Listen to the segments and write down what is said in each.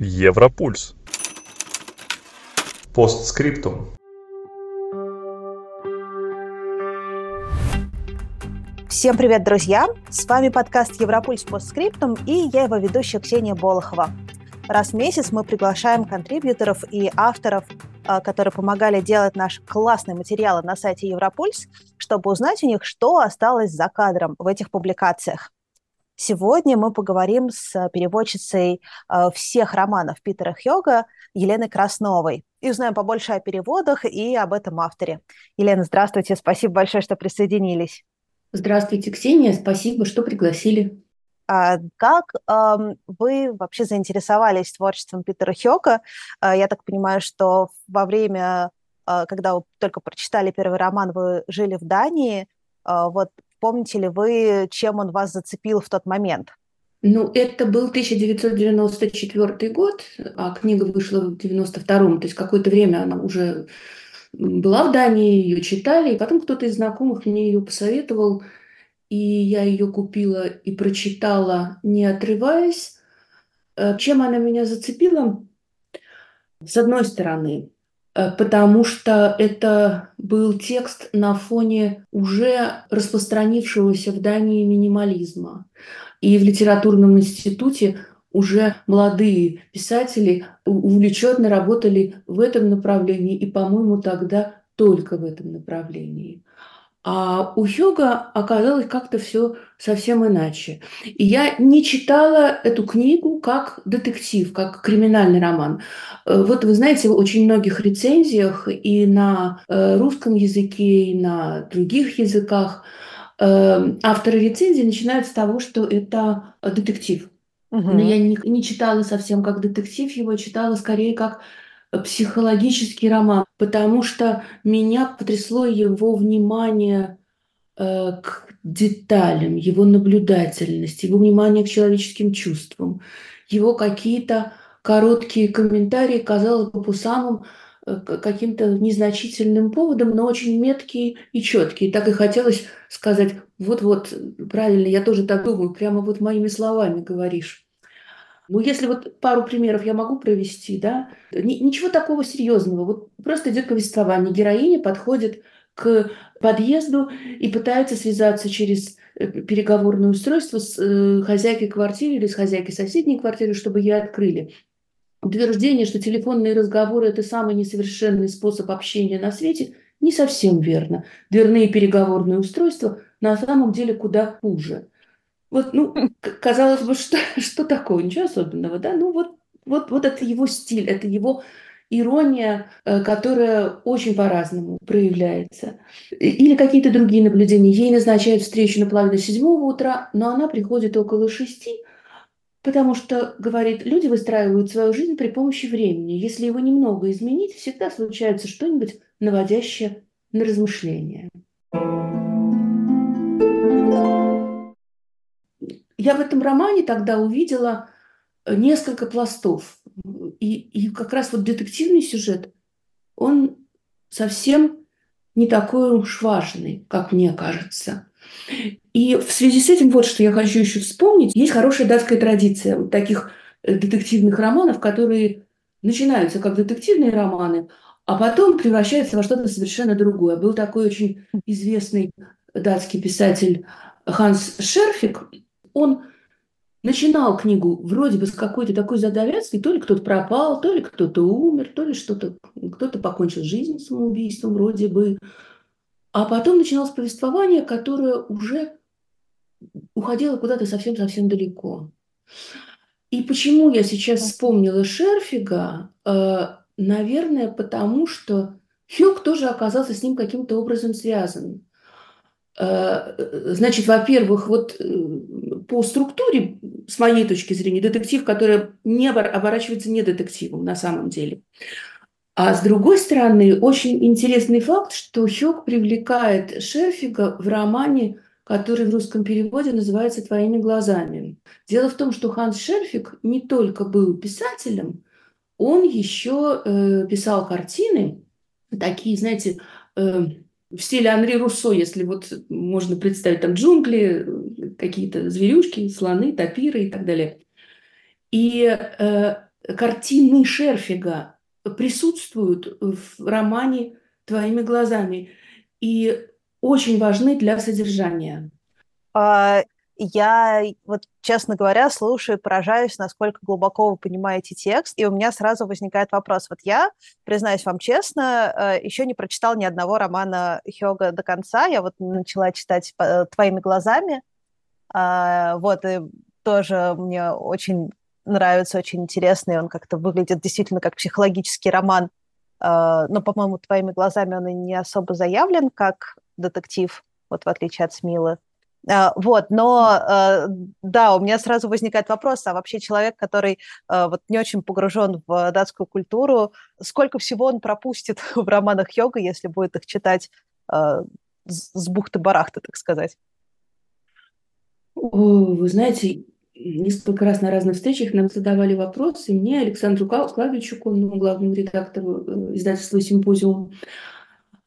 Европульс. Постскриптум. Всем привет, друзья! С вами подкаст «Европульс постскриптум» и я его ведущая Ксения Болохова. Раз в месяц мы приглашаем контрибьюторов и авторов, а, которые помогали делать наши классные материалы на сайте Европульс, чтобы узнать у них, что осталось за кадром в этих публикациях. Сегодня мы поговорим с переводчицей э, всех романов Питера Хьога Еленой Красновой и узнаем побольше о переводах и об этом авторе. Елена, здравствуйте, спасибо большое, что присоединились. Здравствуйте, Ксения, спасибо, что пригласили. А как э, вы вообще заинтересовались творчеством Питера Хёга? Э, я так понимаю, что во время, э, когда вы только прочитали первый роман, вы жили в Дании. Вот Помните ли вы, чем он вас зацепил в тот момент? Ну, это был 1994 год, а книга вышла в 92-м, то есть какое-то время она уже была в Дании, ее читали, и потом кто-то из знакомых мне ее посоветовал, и я ее купила и прочитала, не отрываясь. Э, чем она меня зацепила? С одной стороны, потому что это был текст на фоне уже распространившегося в Дании минимализма. И в литературном институте уже молодые писатели увлеченно работали в этом направлении, и, по-моему, тогда только в этом направлении. А у Хьюга оказалось как-то все совсем иначе. И я не читала эту книгу как детектив, как криминальный роман. Э, вот вы знаете, в очень многих рецензиях и на э, русском языке, и на других языках э, авторы рецензии начинают с того, что это детектив. Угу. Но я не, не читала совсем как детектив, его читала скорее как психологический роман, потому что меня потрясло его внимание э, к деталям, его наблюдательность, его внимание к человеческим чувствам, его какие-то короткие комментарии, казалось бы, по самым э, каким-то незначительным поводом, но очень меткие и четкие. Так и хотелось сказать, вот-вот, правильно, я тоже так думаю, прямо вот моими словами говоришь. Ну, если вот пару примеров я могу провести, да, ничего такого серьезного. Вот просто идет повествование. Героиня подходит к подъезду и пытается связаться через э, переговорное устройство с э, хозяйкой квартиры или с хозяйкой соседней квартиры, чтобы ей открыли. Утверждение, что телефонные разговоры – это самый несовершенный способ общения на свете, не совсем верно. Дверные переговорные устройства на самом деле куда хуже. Вот, ну, казалось бы, что, что такое? Ничего особенного, да? Ну, вот, вот, вот это его стиль, это его ирония, э, которая очень по-разному проявляется. Или какие-то другие наблюдения. Ей назначают встречу на половину седьмого утра, но она приходит около шести, потому что, говорит, люди выстраивают свою жизнь при помощи времени. Если его немного изменить, всегда случается что-нибудь наводящее на размышления. Я в этом романе тогда увидела э, несколько пластов. И, и как раз вот детективный сюжет, он совсем не такой уж важный, как мне кажется. И в связи с этим вот что я хочу еще вспомнить. Есть хорошая датская традиция вот таких э, детективных романов, которые начинаются как детективные романы, а потом превращаются во что-то совершенно другое. Был такой очень известный датский писатель Ханс Шерфик, он начинал книгу вроде бы с какой-то такой задавятской, то ли кто-то пропал, то ли кто-то умер, то ли что-то, кто-то покончил жизнь самоубийством вроде бы. А потом начиналось повествование, которое уже уходило куда-то совсем-совсем далеко. И почему я сейчас вспомнила Шерфига? Э, наверное, потому что Хьюг тоже оказался с ним каким-то образом связан. Э, значит, во-первых, вот э, по структуре, с моей точки зрения, детектив, который не оборачивается не детективом на самом деле. А с другой стороны, очень интересный факт, что Хёк привлекает Шерфига в романе, который в русском переводе называется «Твоими глазами». Дело в том, что Ханс Шерфиг не только был писателем, он еще э, писал картины, такие, знаете, в стиле Анри Руссо, если вот можно представить там джунгли, какие-то зверюшки, слоны, тапиры и так далее. И э, картины Шерфига присутствуют в романе «Твоими глазами» и очень важны для содержания. А, я, вот, честно говоря, слушаю, поражаюсь, насколько глубоко вы понимаете текст, и у меня сразу возникает вопрос. Вот я, признаюсь вам честно, э, еще не прочитал ни одного романа Хёга до конца. Я вот начала читать э, «Твоими глазами», а, вот, и тоже мне очень нравится, очень интересный. Он как-то выглядит действительно как психологический роман. А, но, по-моему, «Твоими глазами» он и не особо заявлен как детектив, вот в отличие от Смилы. А, вот, но э, да, у меня сразу возникает вопрос, а вообще человек, который э, вот не очень погружен в датскую культуру, сколько всего он пропустит в романах йога, если будет их читать э, с бухты-барахты, так сказать? Вы знаете, несколько раз на разных встречах нам задавали вопросы, мне, Александру Клавичуку, ну, главному редактору издательства «Симпозиум»,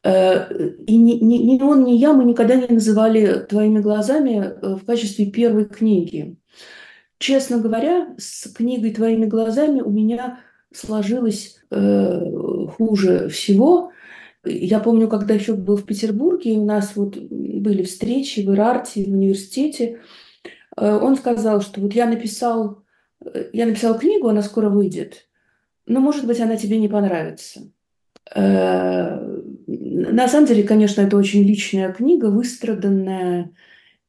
и ни, ни, ни он, ни я, мы никогда не называли «Твоими глазами» э, в качестве первой книги. Честно говоря, с книгой «Твоими глазами» у меня сложилось э, хуже всего. Я помню, когда еще был в Петербурге, у нас вот были встречи в Ирарте, в университете, э, он сказал, что вот я написал, э, я написал книгу, она скоро выйдет, но, может быть, она тебе не понравится. Э, на самом деле, конечно, это очень личная книга, выстраданная,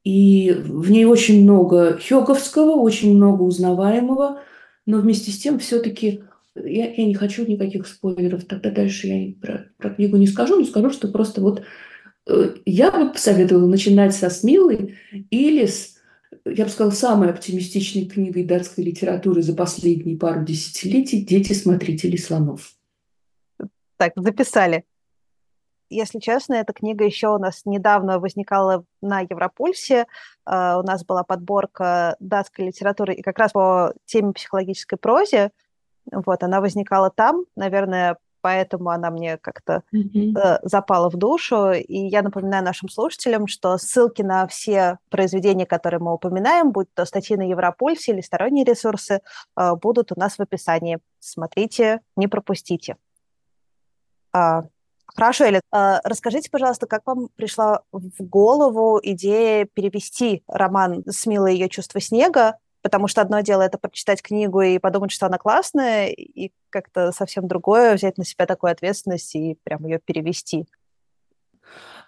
и в ней очень много хёговского, очень много узнаваемого, но вместе с тем все-таки я, я не хочу никаких спойлеров, тогда дальше я про, про книгу не скажу, но скажу, что просто вот э, я бы посоветовала начинать со «Смилы» или с, я бы сказала, самой оптимистичной книгой датской литературы за последние пару десятилетий «Дети смотрителей слонов». Так, записали. Если честно, эта книга еще у нас недавно возникала на Европульсе. Uh, у нас была подборка датской литературы и как раз по теме психологической прозе. Вот, она возникала там. Наверное, поэтому она мне как-то mm-hmm. запала в душу. И я напоминаю нашим слушателям, что ссылки на все произведения, которые мы упоминаем, будь то статьи на Европульсе или сторонние ресурсы, uh, будут у нас в описании. Смотрите, не пропустите. А, хорошо, Эля, а, расскажите, пожалуйста, как вам пришла в голову идея перевести роман «Смила ее чувство снега», потому что одно дело это прочитать книгу и подумать, что она классная, и как-то совсем другое взять на себя такую ответственность и прям ее перевести.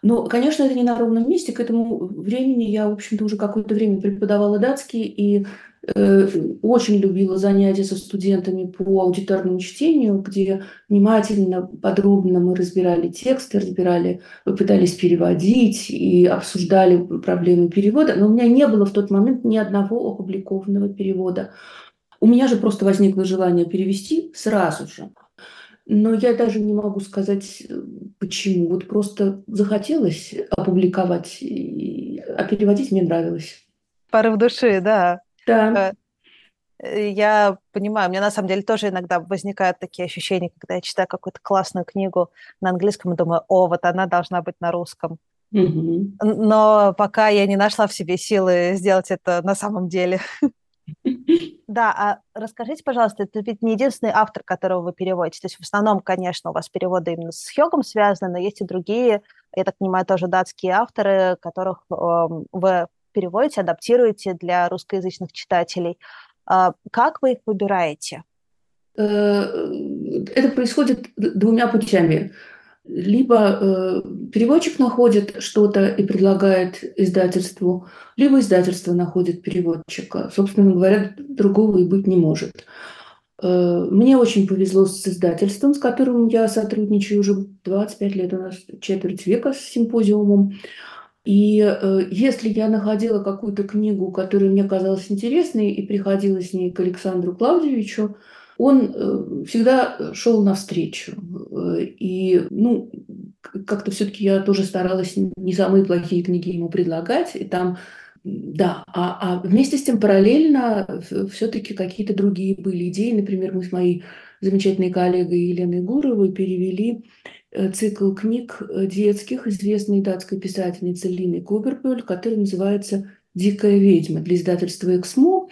Ну, конечно, это не на ровном месте. К этому времени я, в общем-то, уже какое-то время преподавала датский, и очень любила занятия со студентами по аудиторному чтению, где внимательно, подробно мы разбирали тексты, разбирали, пытались переводить и обсуждали проблемы перевода. Но у меня не было в тот момент ни одного опубликованного перевода. У меня же просто возникло желание перевести сразу же. Но я даже не могу сказать, э, почему. Вот просто захотелось опубликовать, а переводить мне нравилось. Порыв души, да. Да. Э, я понимаю, у меня на самом деле тоже иногда возникают такие ощущения, когда я читаю какую-то классную книгу на английском и думаю, о, вот она должна быть на русском. Угу. Но пока я не нашла в себе силы сделать это на самом деле. Да, а расскажите, пожалуйста, это ведь не единственный автор, которого вы переводите. То есть в основном, конечно, у вас переводы именно с Хёгом связаны, но есть и другие, я так понимаю, тоже датские авторы, которых э, вы переводите, адаптируете для русскоязычных читателей. А как вы их выбираете? Э, это происходит двумя путями. Либо э, переводчик находит что-то и предлагает издательству, либо издательство находит переводчика. Собственно говоря, другого и быть не может. Э, мне очень повезло с издательством, с которым я сотрудничаю уже 25 лет, у нас четверть века с симпозиумом. И э, если я находила какую-то книгу, которая мне казалась интересной, и приходила с ней к Александру Клавдевичу, он э, всегда шел навстречу. Э, и, ну, как-то все-таки я тоже старалась не самые плохие книги ему предлагать, и там да, а, а вместе с тем параллельно все-таки какие-то другие были идеи. Например, мы с моей замечательной коллегой Еленой Гуровой перевели Э, цикл книг э, детских известной датской писательницы Лины Кубербюль, который называется «Дикая ведьма» для издательства «Эксмо».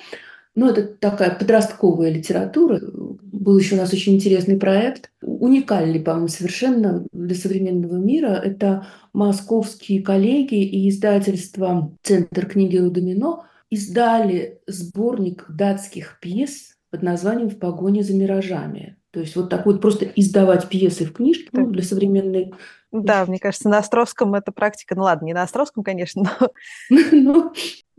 Ну, это такая подростковая литература. Был еще у нас очень интересный проект, уникальный, по-моему, совершенно для современного мира. Это московские коллеги и издательство «Центр книги Рудомино» издали сборник датских пьес под названием «В погоне за миражами». То есть вот так вот просто издавать пьесы в книжке ну, для современной... Да, мне кажется, на Островском эта практика, ну ладно, не на Островском, конечно, но... Ну,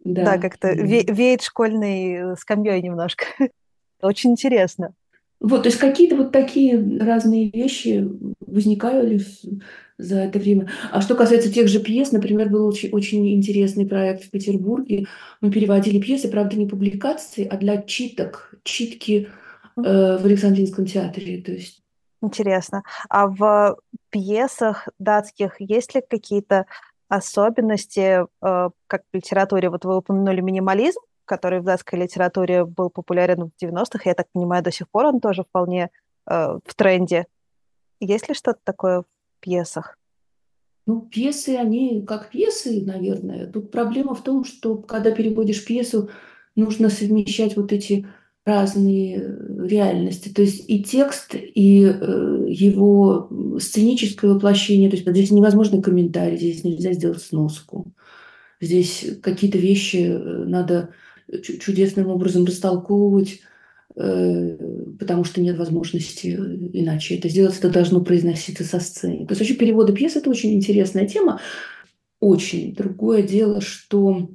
да, да как-то веет школьной скамьей немножко. Очень интересно. Вот, то есть какие-то вот такие разные вещи возникали за это время. А что касается тех же пьес, например, был очень, очень интересный проект в Петербурге. Мы переводили пьесы, правда, не публикации, а для читок, читки э, в Александринском театре. То есть Интересно. А в пьесах датских есть ли какие-то особенности, э, как в литературе? Вот вы упомянули минимализм, который в датской литературе был популярен в 90-х. Я так понимаю, до сих пор он тоже вполне э, в тренде. Есть ли что-то такое в пьесах? Ну, пьесы, они как пьесы, наверное. Тут проблема в том, что когда переводишь пьесу, нужно совмещать вот эти разные э, реальности. То есть и текст, и э, его сценическое воплощение. То есть здесь невозможно комментарий, здесь нельзя сделать сноску. Здесь какие-то вещи э, надо чудесным образом растолковывать, потому что нет возможности иначе это сделать. Это должно произноситься со сцены. То есть вообще переводы пьес – это очень интересная тема. Очень. Другое дело, что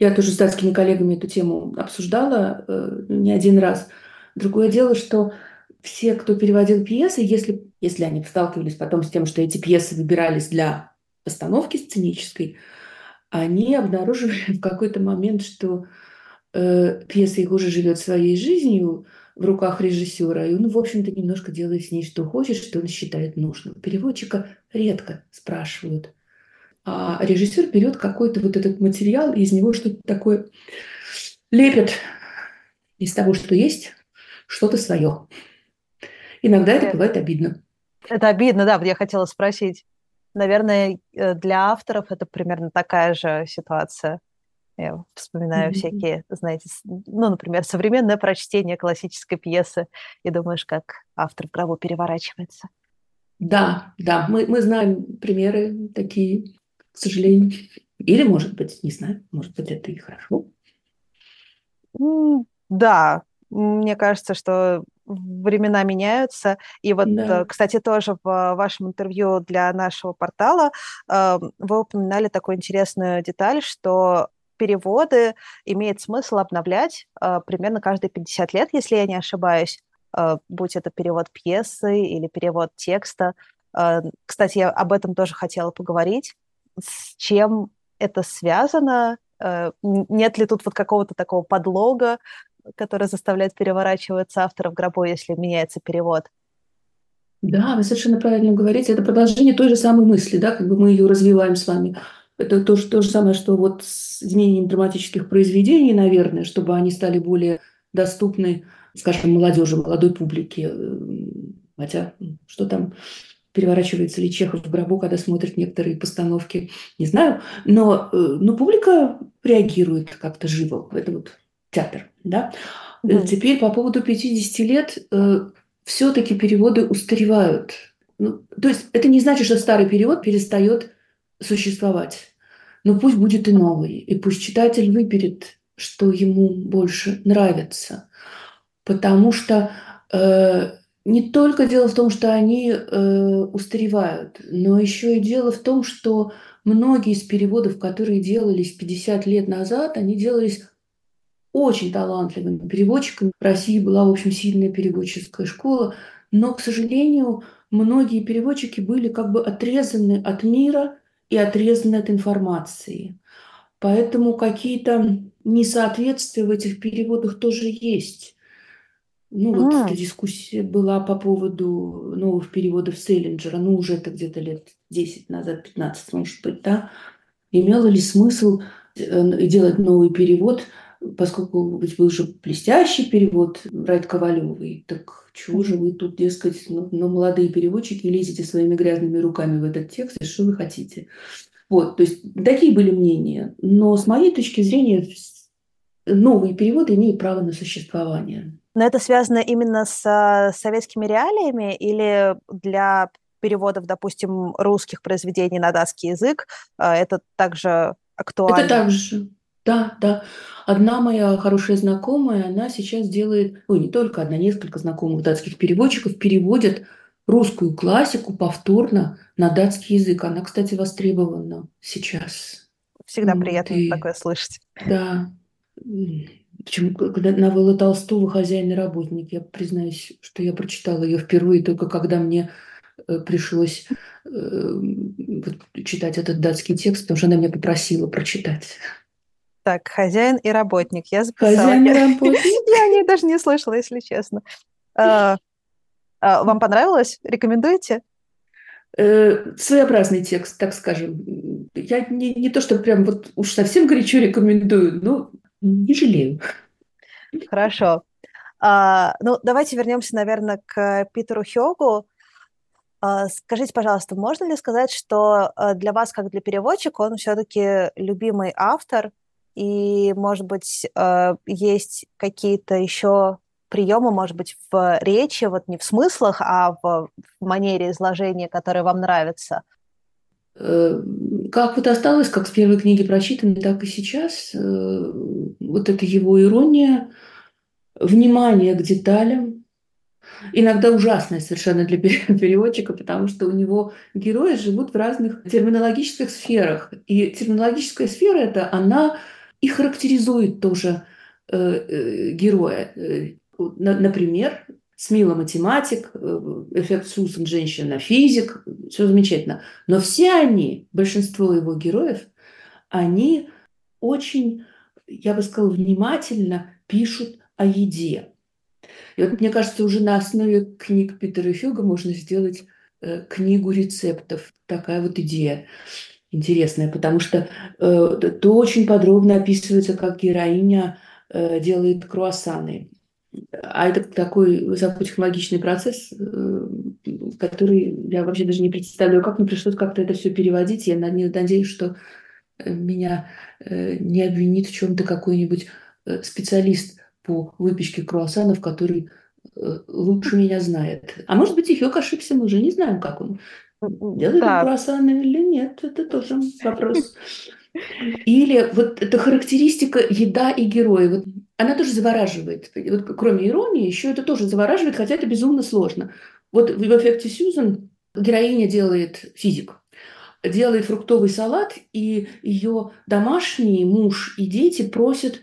я тоже с датскими коллегами эту тему обсуждала э, не один раз. Другое дело, что все, кто переводил пьесы, если, если они сталкивались потом с тем, что эти пьесы выбирались для постановки сценической, они обнаруживали в какой-то момент, что э, пьеса их уже живет своей жизнью в руках режиссера, и он, в общем-то, немножко делает с ней, что хочет, что он считает нужным. Переводчика редко спрашивают – а режиссер берет какой-то вот этот материал и из него что-то такое лепит из того, что есть, что-то свое. Иногда это бывает обидно. Это обидно, да, я хотела спросить. Наверное, э, для авторов это примерно такая же ситуация. Я вспоминаю mm-hmm. всякие, знаете, ну, например, современное прочтение классической пьесы, и думаешь, как автор в гробу переворачивается. Да, да, мы, мы знаем примеры такие к сожалению. Или, может быть, не знаю, может быть, это и хорошо. Да, мне кажется, что времена меняются. И вот, да. Э, кстати, тоже в вашем интервью для нашего портала эм, вы упоминали такую интересную деталь, что переводы имеет смысл обновлять э, примерно каждые 50 лет, если я не ошибаюсь, э, будь это перевод пьесы или перевод текста. Кстати, я об этом тоже хотела поговорить с чем это связано? Э, нет ли тут вот какого-то такого подлога, который заставляет переворачиваться автора в гробу, если меняется перевод? Да, вы совершенно правильно говорите. Это продолжение той же самой мысли, да, как бы мы ее развиваем с вами. Это то, то же самое, что вот с изменением драматических произведений, наверное, чтобы они стали более доступны, скажем, молодежи, молодой публике. Хотя, что там, переворачивается ли Чехов в гробу, когда смотрит некоторые постановки, не знаю. Но, э, но публика реагирует как-то живо. Это вот театр. Да? Mm-hmm. Теперь по поводу 50 лет э, все-таки переводы устаревают. Ну, то есть это не значит, что старый перевод перестает существовать. Но пусть будет и новый. И пусть читатель выберет, что ему больше нравится. Потому что э, не только дело в том, что они э, устаревают, но еще и дело в том, что многие из переводов, которые делались 50 лет назад, они делались очень талантливыми переводчиками. В России была, в общем, сильная переводческая школа, но, к сожалению, многие переводчики были как бы отрезаны от мира и отрезаны от информации. Поэтому какие-то несоответствия в этих переводах тоже есть. Ну, вот а. эта дискуссия была по поводу новых переводов Селлинджера, ну, уже это где-то лет 10 назад, 15, может быть, да. Имело ли смысл э, делать новый перевод, поскольку ведь был же блестящий перевод Райт Ковалевой, так чего же вы тут, дескать, ну, ну, молодые переводчики, лезете своими грязными руками в этот текст, и что вы хотите? Вот, то есть такие были мнения. Но с моей точки зрения новые переводы имеют право на существование. Но это связано именно с советскими реалиями или для переводов, допустим, русских произведений на датский язык э, это также актуально? Это также, да, да. Одна моя хорошая знакомая, она сейчас делает, ой, не только одна, несколько знакомых датских переводчиков переводят русскую классику повторно на датский язык. Она, кстати, востребована сейчас. Всегда приятно и... такое слышать. Да. Почему, когда новелла Толстого «Хозяин и работник», я признаюсь, что я прочитала ее впервые только когда мне э, пришлось э, читать этот датский текст, потому что она меня попросила прочитать. Так, хозяин и работник. Я записала. Хозяин и работник. Я о ней даже не слышала, если честно. А, а, вам понравилось? Рекомендуете? Э, своеобразный текст, так скажем. Я не, не то, что прям вот уж совсем горячо рекомендую, но не жалею. Хорошо. А, ну, давайте вернемся, наверное, к Питеру Хёгу. А, скажите, пожалуйста, можно ли сказать, что а, для вас, как для переводчика, он все-таки любимый автор, и, может быть, а, есть какие-то еще приемы, может быть, в речи, вот не в смыслах, а в, манере изложения, которые вам нравятся? Э, как вот осталось, как с первой книги прочитано, так и сейчас. Э, вот это его ирония, внимание к деталям, иногда ужасное совершенно для переводчика, потому что у него герои живут в разных терминологических сферах. И терминологическая сфера эта, она и характеризует тоже э, героя. Например, Смила математик, э, эффект Сьюзен женщина физик, все замечательно. Но все они, большинство его героев, они очень, я бы сказала, внимательно пишут о еде. И вот мне кажется, уже на основе книг Питера Хьюга можно сделать э, книгу рецептов. Такая вот идея интересная, потому что э, то очень подробно описывается, как героиня делает круассаны. А это такой высокотехнологичный процесс, э, который я вообще даже не представляю, как мне пришлось как-то это все переводить. Я надеюсь, что э, меня э, не обвинит в чем-то какой-нибудь специалист по выпечке круассанов, который лучше меня знает. А может быть, и Хёк ошибся, мы уже не знаем, как он делает да. круассаны или нет. Это тоже вопрос. Или вот эта характеристика еда и герои. Вот она тоже завораживает. Вот, кроме иронии, еще это тоже завораживает, хотя это безумно сложно. Вот в эффекте Сьюзан героиня делает физик, делает фруктовый салат, и ее домашний муж и дети просят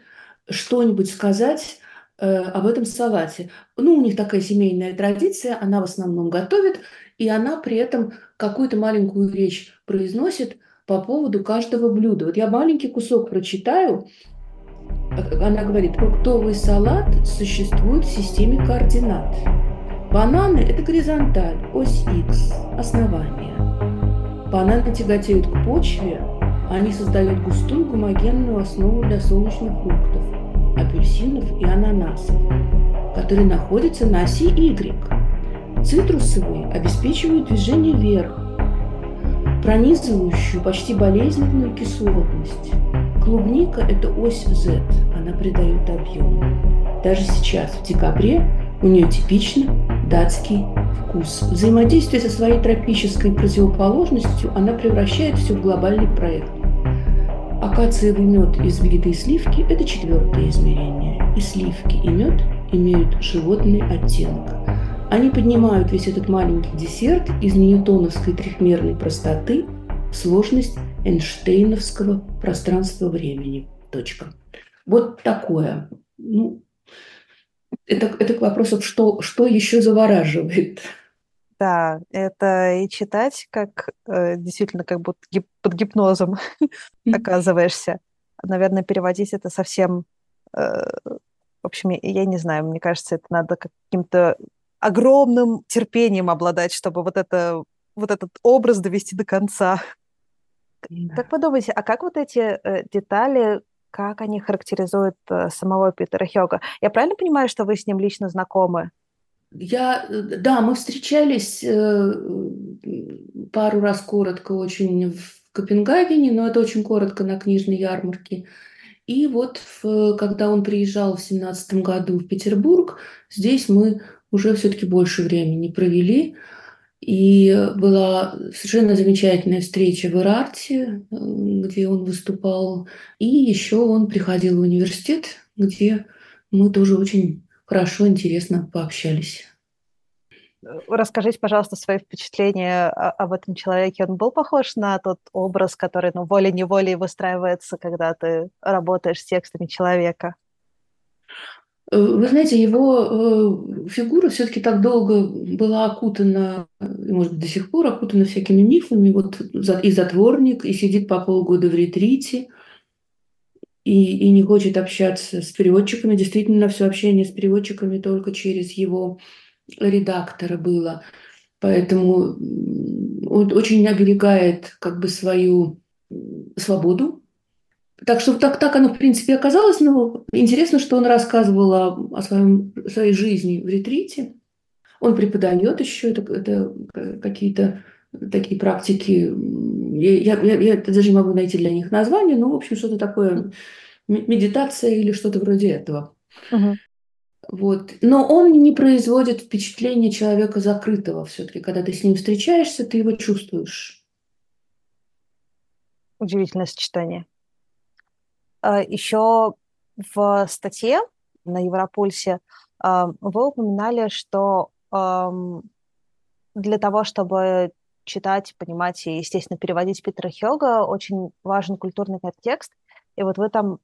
что-нибудь сказать э, об этом салате. Ну, у них такая семейная традиция, она в основном готовит, и она при этом какую-то маленькую речь произносит по поводу каждого блюда. Вот я маленький кусок прочитаю, она говорит, фруктовый салат существует в системе координат. Бананы – это горизонталь, ось X, основание. Бананы тяготеют к почве, они создают густую гомогенную основу для солнечных фруктов, апельсинов и ананасов, которые находятся на оси Y. Цитрусовые обеспечивают движение вверх, пронизывающую почти болезненную кислотность. Клубника – это ось Z, она придает объем. Даже сейчас, в декабре, у нее типичный датский вкус. Взаимодействие со своей тропической противоположностью она превращает все в глобальный проект. Акациевый мед из вида сливки – это четвертое измерение. И сливки, и мед имеют животный оттенок. Они поднимают весь этот маленький десерт из ньютоновской трехмерной простоты в сложность Эйнштейновского пространства-времени. Точка. Вот такое. Ну, это, это к вопросу, что, что еще завораживает. Да, это и читать, как э, действительно как будто гип, под гипнозом оказываешься. Наверное, переводить это совсем... Э, в общем, я не знаю, мне кажется, это надо каким-то огромным терпением обладать, чтобы вот, это, вот этот образ довести до конца. Да. Как подумайте, а как вот эти э, детали, как они характеризуют э, самого Питера Хёга? Я правильно понимаю, что вы с ним лично знакомы? Я, да, мы встречались э, пару раз коротко очень в Копенгагене, но это очень коротко на книжной ярмарке. И вот в, когда он приезжал в семнадцатом году в Петербург, здесь мы уже все-таки больше времени провели. И была совершенно замечательная встреча в Ирарте, где он выступал. И еще он приходил в университет, где мы тоже очень хорошо, интересно пообщались. Расскажите, пожалуйста, свои впечатления об этом человеке. Он был похож на тот образ, который ну, волей-неволей выстраивается, когда ты работаешь с текстами человека? Э, вы знаете, его э, фигура все-таки так долго была окутана, может быть, до сих пор окутана всякими мифами. Вот и затворник, и сидит по полгода в ретрите, и, и не хочет общаться с переводчиками. Действительно, все общение с переводчиками только через его редактора было. Поэтому он очень оберегает как бы свою свободу. Так что так, так оно, в принципе, оказалось. Но интересно, что он рассказывал о, о своем, своей жизни в ретрите. Он преподает еще, это, это какие-то такие практики. Я, я, я даже не могу найти для них название, но, в общем, что-то такое, медитация или что-то вроде этого. Угу. Вот. Но он не производит впечатление человека закрытого все-таки. Когда ты с ним встречаешься, ты его чувствуешь. Удивительное сочетание. А, Еще в статье на Европульсе а, вы упоминали, что для того, чтобы читать, понимать и, естественно, переводить Питера Хёга, очень важен культурный контекст. И вот вы там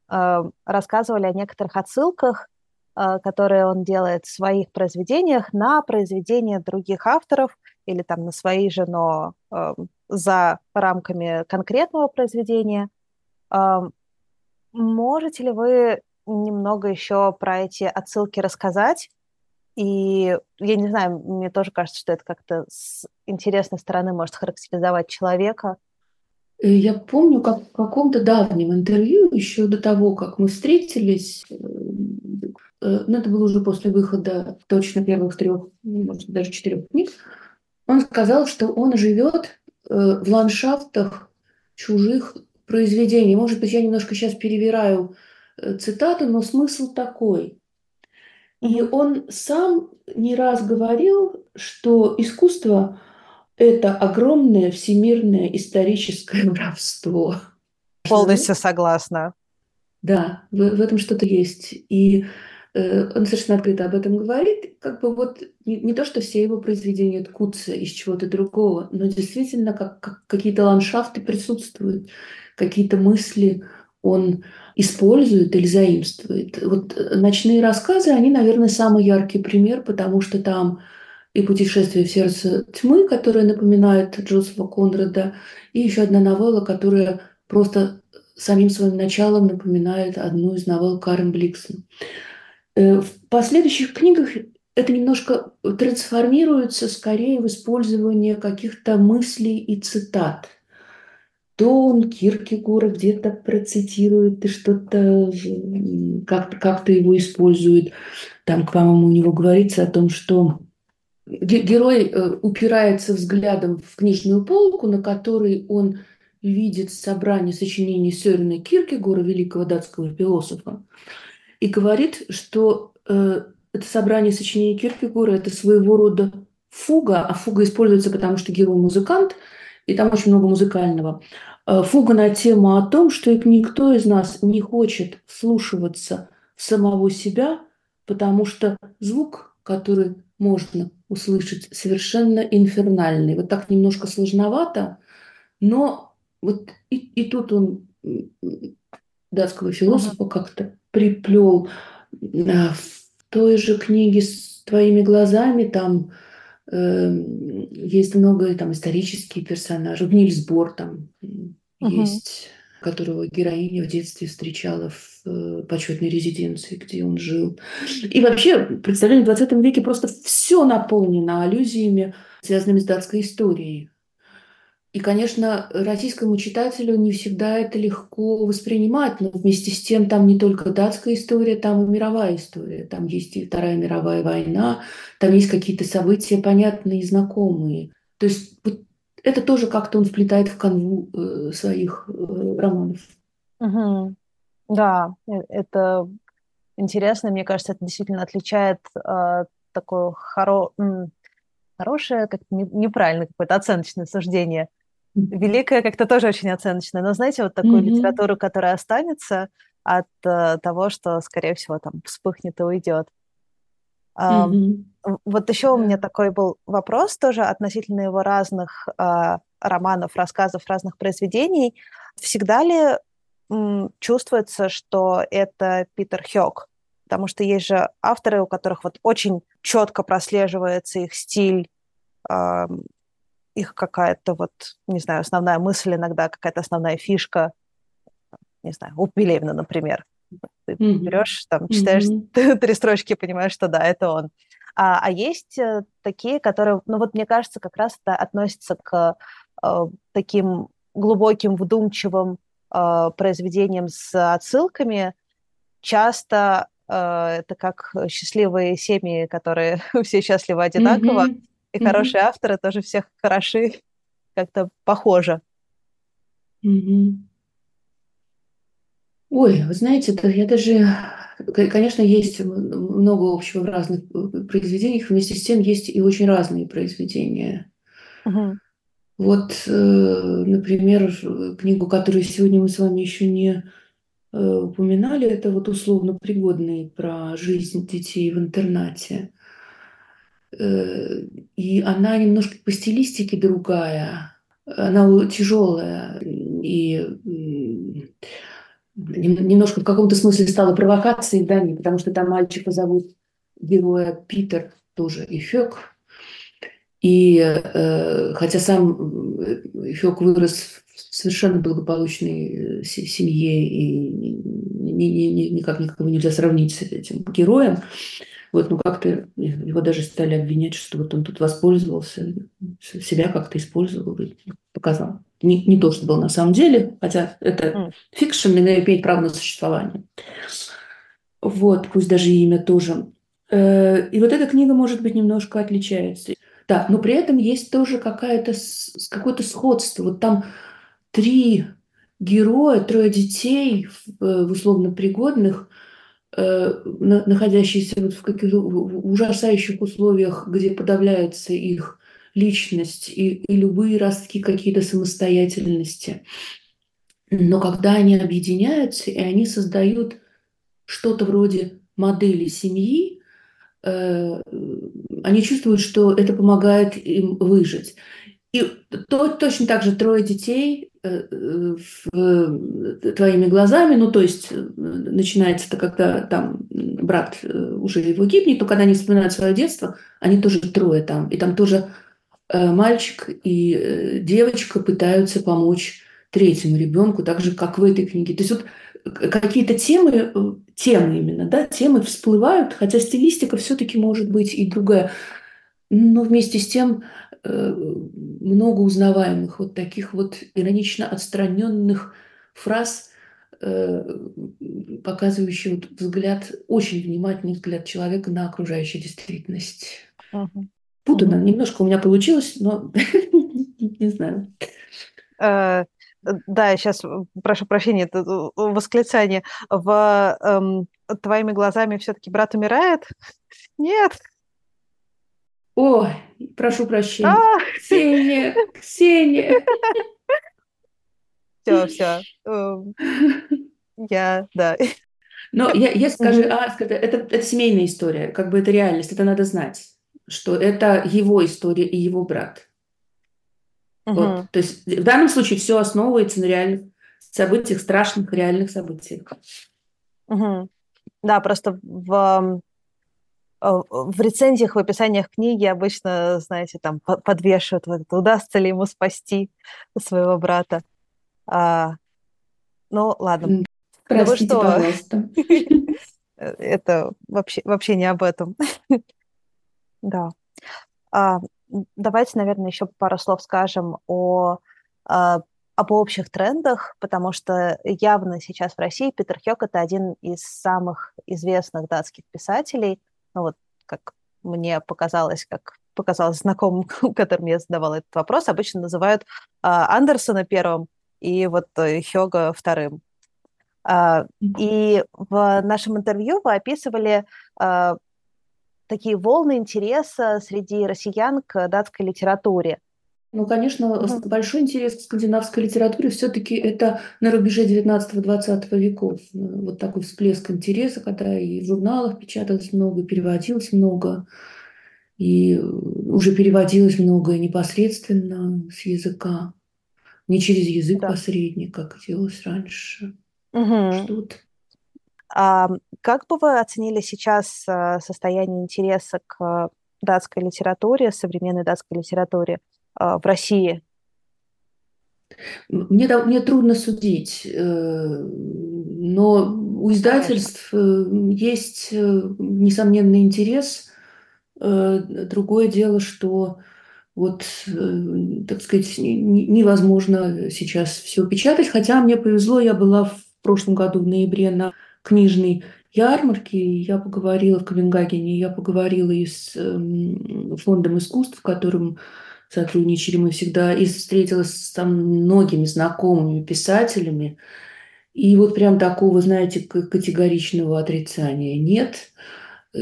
рассказывали о некоторых отсылках которые он делает в своих произведениях на произведения других авторов или там на свои же, но э, за рамками конкретного произведения. Э, можете ли вы немного еще про эти отсылки рассказать? И я не знаю, мне тоже кажется, что это как-то с интересной стороны может характеризовать человека. Э, я помню, как в каком-то давнем интервью, еще до того, как мы встретились, э, Э, ну, это было уже после выхода точно первых трех, ну, может, даже четырех книг, он сказал, что он живет в ландшафтах чужих произведений. Может быть, я немножко сейчас перевираю э, цитату, но смысл такой. И он сам не раз говорил, что искусство – это огромное всемирное историческое воровство. Полностью согласна. Да, в, в этом что-то есть. И Э, он совершенно открыто об этом говорит, как бы вот не, не то, что все его произведения ткутся из чего-то другого, но действительно как, как какие-то ландшафты присутствуют, какие-то мысли он использует или заимствует. Вот э, ночные рассказы, они, наверное, самый яркий пример, потому что там и «Путешествие в сердце тьмы», которое напоминает Джозефа Конрада, и еще одна новелла, которая просто самим своим началом напоминает одну из новелл Карен Бликсон. Э, в последующих книгах это немножко трансформируется скорее в использование каких-то мыслей и цитат. То он Киркегора где-то процитирует и что-то как-то как его использует. Там, по-моему, у него говорится о том, что герой э, упирается взглядом в книжную полку, на которой он видит собрание сочинений Сёрена Киркегора, великого датского философа и говорит, что э, это собрание сочинений Киркегора – это своего рода фуга, а фуга используется потому, что герой музыкант, и там очень много музыкального. Э, фуга на тему о том, что никто из нас не хочет вслушиваться в самого себя, потому что звук, который можно услышать, совершенно инфернальный. Вот так немножко сложновато, но вот и, и тут он датского философа как-то приплел. В той же книге с твоими глазами там э, есть много там исторические персонажи. Нильсбор там угу. есть, которого героиня в детстве встречала в э, почетной резиденции, где он жил. И вообще, представление в 20 веке просто все наполнено аллюзиями, связанными с датской историей. И, конечно, российскому читателю не всегда это легко воспринимать, но вместе с тем там не только датская история, там и мировая история. Там есть и Вторая мировая война, там есть какие-то события понятные и знакомые. То есть вот это тоже как-то он вплетает в канву э, своих э, романов. Угу. Да, э, это интересно. Мне кажется, это действительно отличает э, такое хоро... хорошее, как неправильно какое-то оценочное суждение. Великое как-то тоже очень оценочное. Но знаете, вот такую mm-hmm. литературу, которая останется от э, того, что, скорее всего, там вспыхнет и уйдет. Mm-hmm. Вот еще у меня такой был вопрос тоже относительно его разных э, романов, рассказов, разных произведений. Всегда ли м, чувствуется, что это Питер Хёк? Потому что есть же авторы, у которых вот очень четко прослеживается их стиль, э, их какая-то вот, не знаю, основная мысль иногда, какая-то основная фишка. Не знаю, у Пелевина, например. Ты mm-hmm. берешь, там, читаешь mm-hmm. три строчки, понимаешь, что да, это он. А, а есть э, такие, которые, ну вот мне кажется, как раз это относится к э, таким глубоким, вдумчивым э, произведениям с отсылками. Часто э, это как счастливые семьи, которые все счастливы одинаково, mm-hmm. И mm-hmm. хорошие авторы тоже всех хороши, как-то похоже. Mm-hmm. Ой, вы знаете, я даже Конечно, есть много общего в разных э, произведениях, вместе с тем есть и очень разные произведения. Угу. Вот, э, например, книгу, которую сегодня мы с вами еще не э, упоминали, это вот условно пригодный про жизнь детей в интернате. И она немножко по стилистике другая, она тяжелая и немножко в каком-то смысле стала провокацией, да, не потому что там мальчика зовут героя Питер, тоже и Фёк. И э, хотя сам э, Фёк вырос в совершенно благополучной э, семье, и ни, ни, ни, никак никого нельзя сравнить с этим героем, вот, ну как-то его даже стали обвинять, что вот он тут воспользовался, себя как-то использовал и показал. Не, не то, что было на самом деле, хотя это mm. fiction, имеет право на существование. Вот, пусть даже имя тоже. Э, и вот эта книга, может быть, немножко отличается. Да, но при этом есть тоже какая-то, какое-то сходство. Вот там три героя, трое детей в э, условно пригодных – находящиеся вот в каких-то ужасающих условиях, где подавляется их личность и, и любые ростки какие-то самостоятельности. Но когда они объединяются и они создают что-то вроде модели семьи, э, они чувствуют, что это помогает им выжить. И то, точно так же трое детей Э, э, твоими глазами, ну, то есть э, начинается это, когда там брат уже его гибнет, но когда они вспоминают свое детство, они тоже трое там, и там тоже мальчик и девочка пытаются помочь третьему ребенку, так же, как в этой книге. То есть вот какие-то темы, темы именно, да, темы всплывают, хотя стилистика все-таки может быть и другая. Но вместе с тем много узнаваемых вот таких вот иронично отстраненных фраз, э, показывающих вот взгляд, очень внимательный взгляд человека на окружающую действительность. Угу. Путано. Угу. Немножко у меня получилось, но не знаю. Э, да, сейчас прошу прощения, это восклицание. В эм, твоими глазами все-таки брат умирает? Нет. Ой, прошу прощения. А! Ксения, Ксения. Все, все. Эм, я, да. Но я, я скажу, а, это, это семейная история, как бы это реальность, это надо знать, что это его история и его брат. Угу. Вот. То есть в данном случае все основывается на реальных событиях, страшных реальных событиях. Угу. Да, просто в в рецензиях, в описаниях книги обычно, знаете, там подвешивают, вот удастся ли ему спасти своего брата. А, ну, ладно. Простите, ну, что? пожалуйста. Это вообще, вообще не об этом. да. А, давайте, наверное, еще пару слов скажем о, а, об общих трендах, потому что явно сейчас в России Питер Хёк – это один из самых известных датских писателей – ну вот как мне показалось, как показалось знакомым, которым я задавала этот вопрос, обычно называют а, Андерсона первым и вот э, Хёга вторым. А, и в нашем интервью вы описывали а, такие волны интереса среди россиян к датской литературе. Ну, конечно, угу. большой интерес к скандинавской литературе все-таки это на рубеже 19-20 веков. Вот такой всплеск интереса, когда и в журналах печаталось много, переводилось много, и уже переводилось много непосредственно с языка, не через язык да. посредник, как делалось раньше. Угу. Что-то. А как бы вы оценили сейчас э, состояние интереса к датской литературе, современной датской литературе э, в России? Мне, мне трудно судить, э, но у издательств Конечно. есть несомненный интерес. Другое дело, что вот, так сказать, невозможно сейчас все печатать, хотя мне повезло, я была в прошлом году в ноябре на книжной ярмарке, я поговорила в Копенгагене, я поговорила и с э, фондом искусств, в котором сотрудничали мы всегда, и встретилась с многими знакомыми писателями. И вот прям такого, знаете, категоричного отрицания нет.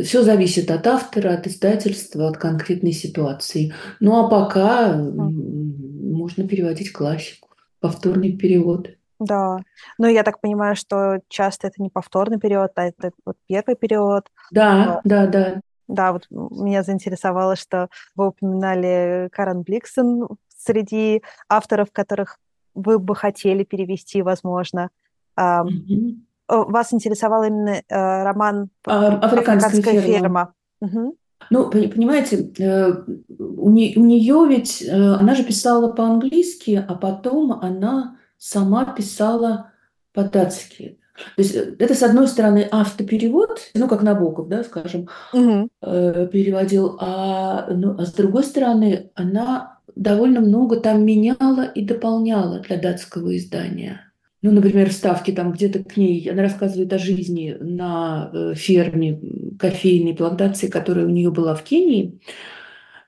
Все зависит от автора, от издательства, от конкретной ситуации. Ну а пока можно переводить классику, повторный перевод. Да. Ну, я так понимаю, что часто это не повторный период, а это вот первый период. Да, вот. да, да. Да, вот меня заинтересовало, что вы упоминали Карен Бликсон среди авторов, которых вы бы хотели перевести, возможно. Mm-hmm. Вас интересовал именно э, роман а, «Африканская, Африканская ферма». ферма. Угу. Ну, понимаете, э, у нее ведь, она же писала по-английски, а потом она сама писала по-датски. То есть э, это, с одной стороны, автоперевод, ну, как Набоков, да, скажем, угу. э, переводил, а, ну, а с другой стороны, она довольно много там меняла и дополняла для датского издания. Ну, например, вставки там где-то к ней, она рассказывает о жизни на э, ферме кофейной плантации, которая у нее была в Кении.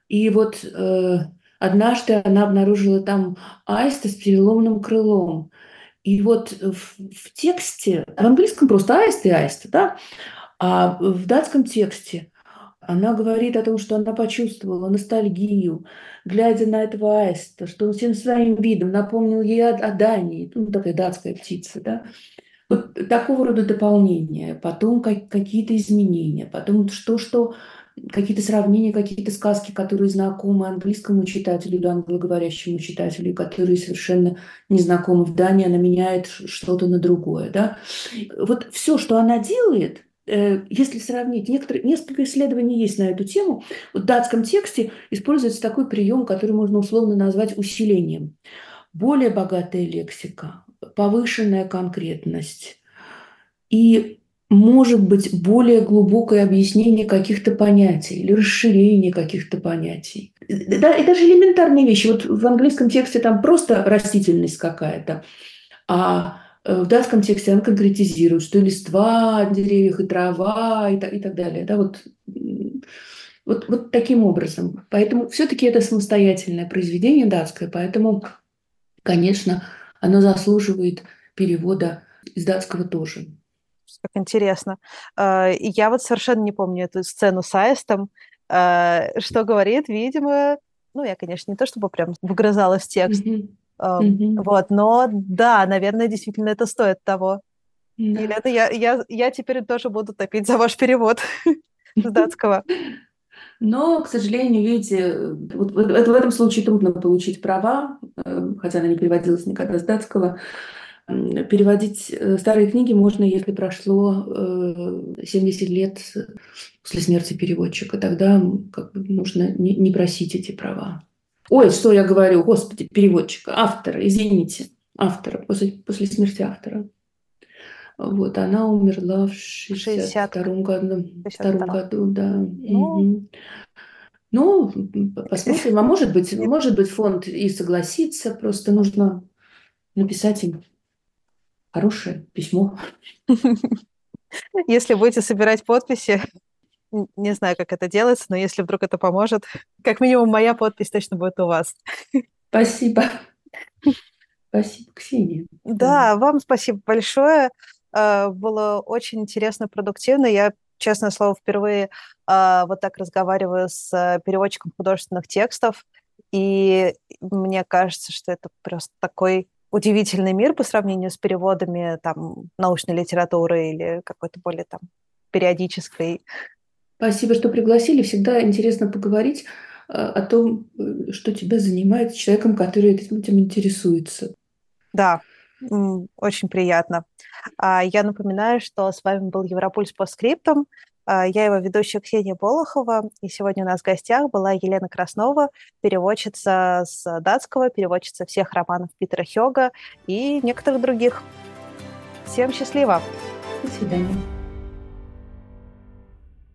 И вот э, Однажды она обнаружила там аиста с переломным крылом. И вот в, в тексте, в английском просто аист и аист, да, а в датском тексте она говорит о том, что она почувствовала ностальгию, глядя на этого аиста, что он всем своим видом напомнил ей о, о Дании, ну, такая датская птица, да. Вот такого рода дополнения, потом как, какие-то изменения, потом что, что какие-то сравнения, какие-то сказки, которые знакомы английскому читателю или англоговорящему читателю, которые совершенно не знакомы в Дании, она меняет что-то на другое. Да? Вот все, что она делает, э, если сравнить, некоторые, несколько исследований есть на эту тему, в датском тексте используется такой прием, который можно условно назвать усилением. Более богатая лексика, повышенная конкретность и может быть более глубокое объяснение каких-то понятий или расширение каких-то понятий. Да, и даже элементарные вещи. Вот в английском тексте там просто растительность какая-то, а э, в датском тексте она конкретизирует, что листва на деревьях, и трава, и так, и так далее. Да, вот, вот, вот таким образом. Поэтому все-таки это самостоятельное произведение датское, поэтому, конечно, оно заслуживает перевода из датского тоже как интересно. А, я вот совершенно не помню эту сцену с Аистом, а, что говорит, видимо, ну, я, конечно, не то чтобы прям вгрызалась в текст, mm-hmm. Mm-hmm. вот, но да, наверное, действительно это стоит того. Да. Елена, я, я, я теперь тоже буду топить за ваш перевод с датского. Но, к сожалению, видите, вот в, в этом случае трудно получить права, э, хотя она не переводилась никогда с датского. Переводить э, старые книги можно, если прошло 70 э, лет после смерти переводчика. Тогда как бы нужно не, не просить эти права. Ой, что я говорю, господи, переводчика, автора, извините, автора, после, после смерти автора. Вот, она умерла в 62 году. 62 году, да. Ну, угу. ну, посмотрим. А может быть, может быть, фонд и согласится, просто нужно написать им хорошее письмо. Если будете собирать подписи, не знаю, как это делается, но если вдруг это поможет, как минимум моя подпись точно будет у вас. Спасибо. Спасибо, Ксения. Да, вам спасибо большое. Э, было очень интересно, продуктивно. Я, честное слово, впервые э, вот так разговариваю с переводчиком художественных текстов, и мне кажется, что это просто такой удивительный мир по сравнению с переводами там научной литературы или какой-то более там периодической. Спасибо, что пригласили. Всегда интересно поговорить э, о том, э, что тебя занимает человеком, который этим, этим интересуется. Да, очень приятно. А, я напоминаю, что с вами был Европульс по скриптам. А, я его ведущая Ксения Болохова, и сегодня у нас в гостях была Елена Краснова, переводчица с датского, переводчица всех романов Питера Хёга и некоторых других. Всем счастливо! До свидания.